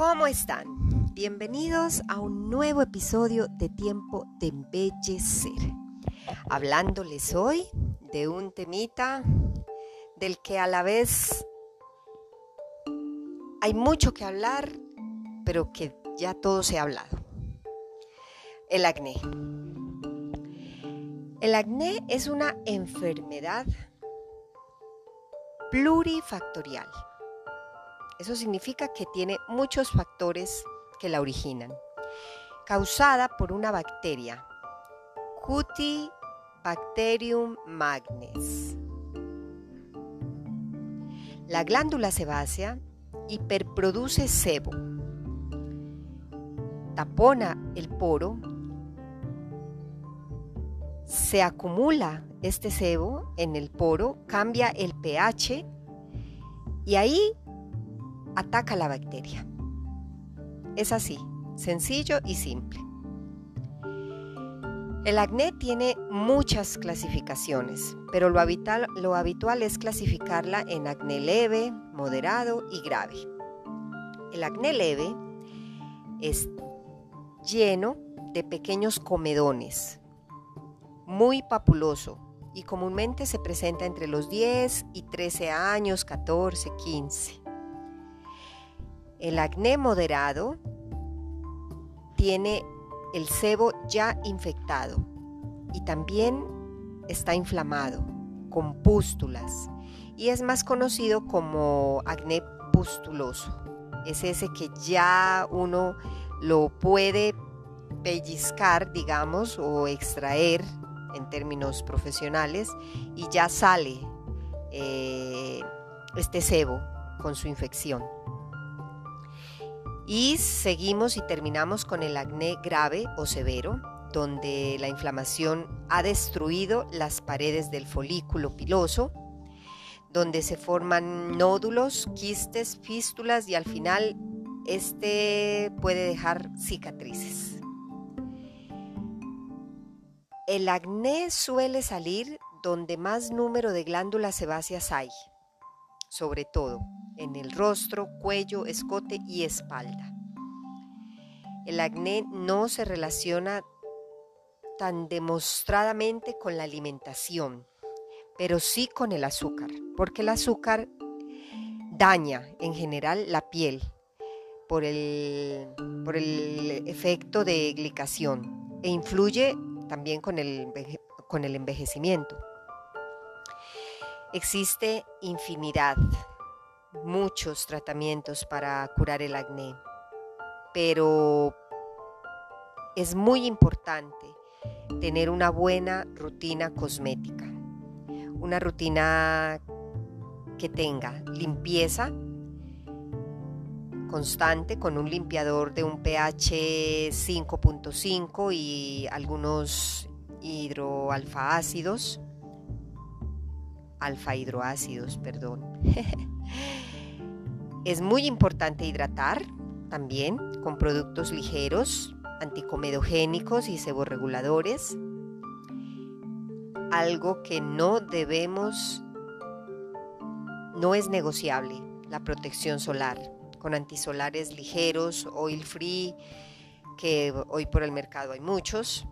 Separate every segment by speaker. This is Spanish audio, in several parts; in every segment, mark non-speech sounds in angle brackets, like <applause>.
Speaker 1: ¿Cómo están? Bienvenidos a un nuevo episodio de Tiempo de Embellecer. Hablándoles hoy de un temita del que a la vez hay mucho que hablar, pero que ya todo se ha hablado. El acné. El acné es una enfermedad plurifactorial eso significa que tiene muchos factores que la originan. Causada por una bacteria, Cutibacterium magnes. La glándula sebácea hiperproduce sebo, tapona el poro, se acumula este sebo en el poro, cambia el pH y ahí ataca la bacteria. Es así, sencillo y simple. El acné tiene muchas clasificaciones, pero lo habitual, es clasificarla en acné leve, moderado y grave. El acné leve es lleno de pequeños comedones, muy papuloso y comúnmente se presenta entre los 10 y 13 años, 14, 15. El acné moderado tiene el sebo ya infectado y también está inflamado, con pústulas, y es más conocido como acné pustuloso. Es ese que ya uno lo puede pellizcar, digamos, o extraer en términos profesionales, y ya sale eh, este sebo con su infección. Y seguimos y terminamos con el acné grave o severo, donde la inflamación ha destruido las paredes del folículo piloso, donde se forman nódulos, quistes, fístulas y al final este puede dejar cicatrices. El acné suele salir donde más número de glándulas sebáceas hay, sobre todo en el rostro, cuello, escote y espalda. El acné no se relaciona tan demostradamente con la alimentación, pero sí con el azúcar, porque el azúcar daña en general la piel por el, por el efecto de glicación e influye también con el, con el envejecimiento. Existe infinidad muchos tratamientos para curar el acné, pero es muy importante tener una buena rutina cosmética, una rutina que tenga limpieza constante con un limpiador de un pH 5.5 y algunos hidroalfaácidos, alfa hidroácidos, perdón. <laughs> Es muy importante hidratar también con productos ligeros, anticomedogénicos y seborreguladores. Algo que no debemos, no es negociable, la protección solar, con antisolares ligeros, oil free, que hoy por el mercado hay muchos.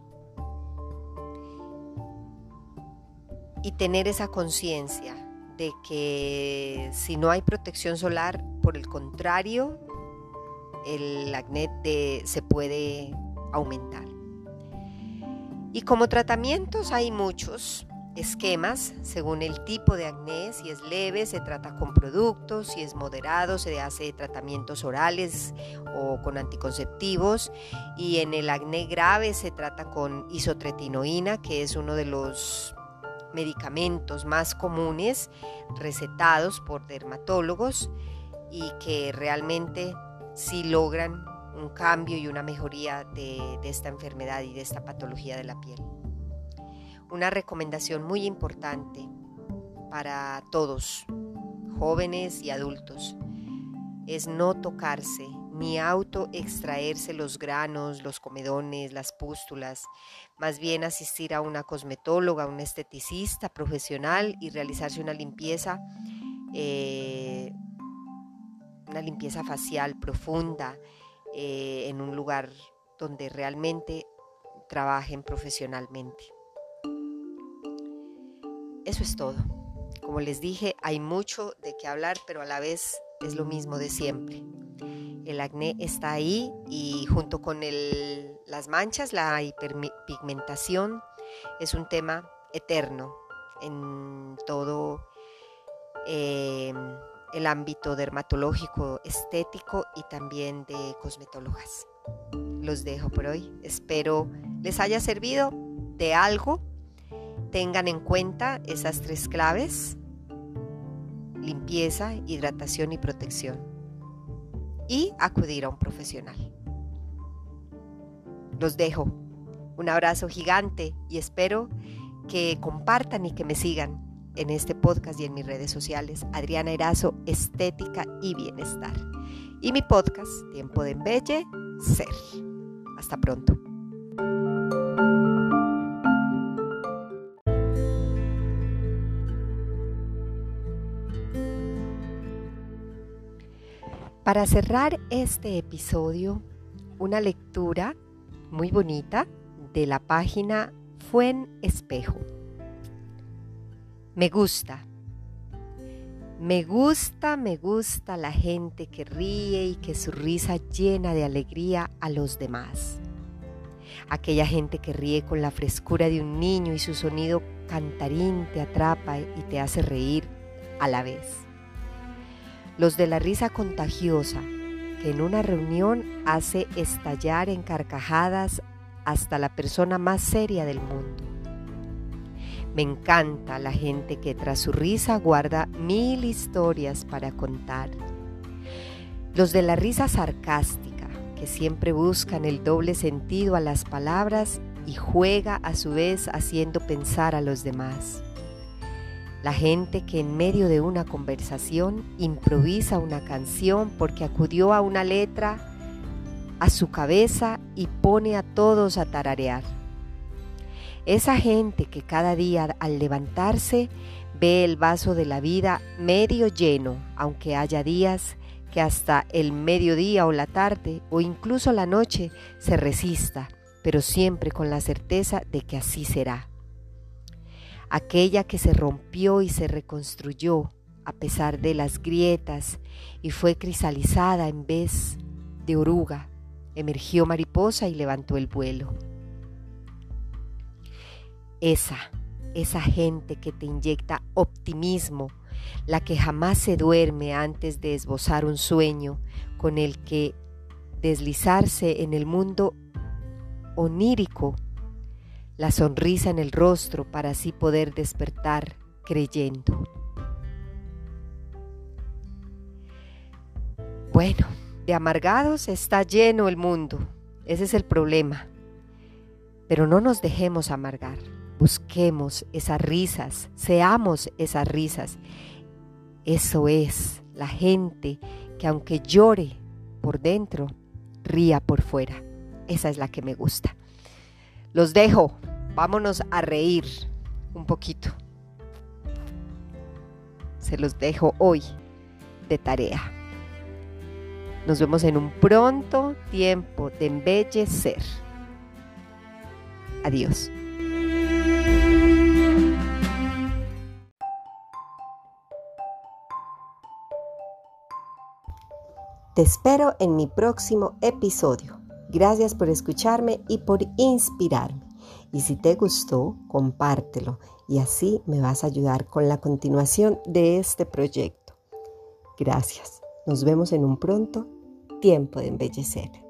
Speaker 1: Y tener esa conciencia de que si no hay protección solar, por el contrario, el acné se puede aumentar. Y como tratamientos hay muchos esquemas según el tipo de acné, si es leve se trata con productos, si es moderado se hace tratamientos orales o con anticonceptivos y en el acné grave se trata con isotretinoína, que es uno de los medicamentos más comunes recetados por dermatólogos y que realmente sí logran un cambio y una mejoría de, de esta enfermedad y de esta patología de la piel. Una recomendación muy importante para todos, jóvenes y adultos, es no tocarse ni auto extraerse los granos, los comedones, las pústulas, más bien asistir a una cosmetóloga, un esteticista profesional y realizarse una limpieza, eh, una limpieza facial profunda eh, en un lugar donde realmente trabajen profesionalmente. Eso es todo. Como les dije, hay mucho de qué hablar, pero a la vez es lo mismo de siempre. El acné está ahí y junto con las manchas, la hiperpigmentación es un tema eterno en todo eh, el ámbito dermatológico, estético y también de cosmetólogas. Los dejo por hoy. Espero les haya servido de algo Tengan en cuenta esas tres claves, limpieza, hidratación y protección. Y acudir a un profesional. Los dejo. Un abrazo gigante y espero que compartan y que me sigan en este podcast y en mis redes sociales. Adriana Erazo, Estética y Bienestar. Y mi podcast, Tiempo de Embelle, Ser. Hasta pronto. Para cerrar este episodio, una lectura muy bonita de la página Fuen Espejo. Me gusta. Me gusta, me gusta la gente que ríe y que su risa llena de alegría a los demás. Aquella gente que ríe con la frescura de un niño y su sonido cantarín te atrapa y te hace reír a la vez los de la risa contagiosa, que en una reunión hace estallar en carcajadas hasta la persona más seria del mundo. Me encanta la gente que tras su risa guarda mil historias para contar. Los de la risa sarcástica, que siempre buscan el doble sentido a las palabras y juega a su vez haciendo pensar a los demás. La gente que en medio de una conversación improvisa una canción porque acudió a una letra a su cabeza y pone a todos a tararear. Esa gente que cada día al levantarse ve el vaso de la vida medio lleno, aunque haya días que hasta el mediodía o la tarde o incluso la noche se resista, pero siempre con la certeza de que así será aquella que se rompió y se reconstruyó a pesar de las grietas y fue cristalizada en vez de oruga, emergió mariposa y levantó el vuelo. Esa, esa gente que te inyecta optimismo, la que jamás se duerme antes de esbozar un sueño con el que deslizarse en el mundo onírico la sonrisa en el rostro para así poder despertar creyendo. Bueno, de amargados está lleno el mundo, ese es el problema. Pero no nos dejemos amargar, busquemos esas risas, seamos esas risas. Eso es la gente que aunque llore por dentro, ría por fuera. Esa es la que me gusta. Los dejo, vámonos a reír un poquito. Se los dejo hoy de tarea. Nos vemos en un pronto tiempo de embellecer. Adiós. Te espero en mi próximo episodio. Gracias por escucharme y por inspirarme. Y si te gustó, compártelo y así me vas a ayudar con la continuación de este proyecto. Gracias. Nos vemos en un pronto tiempo de embellecer.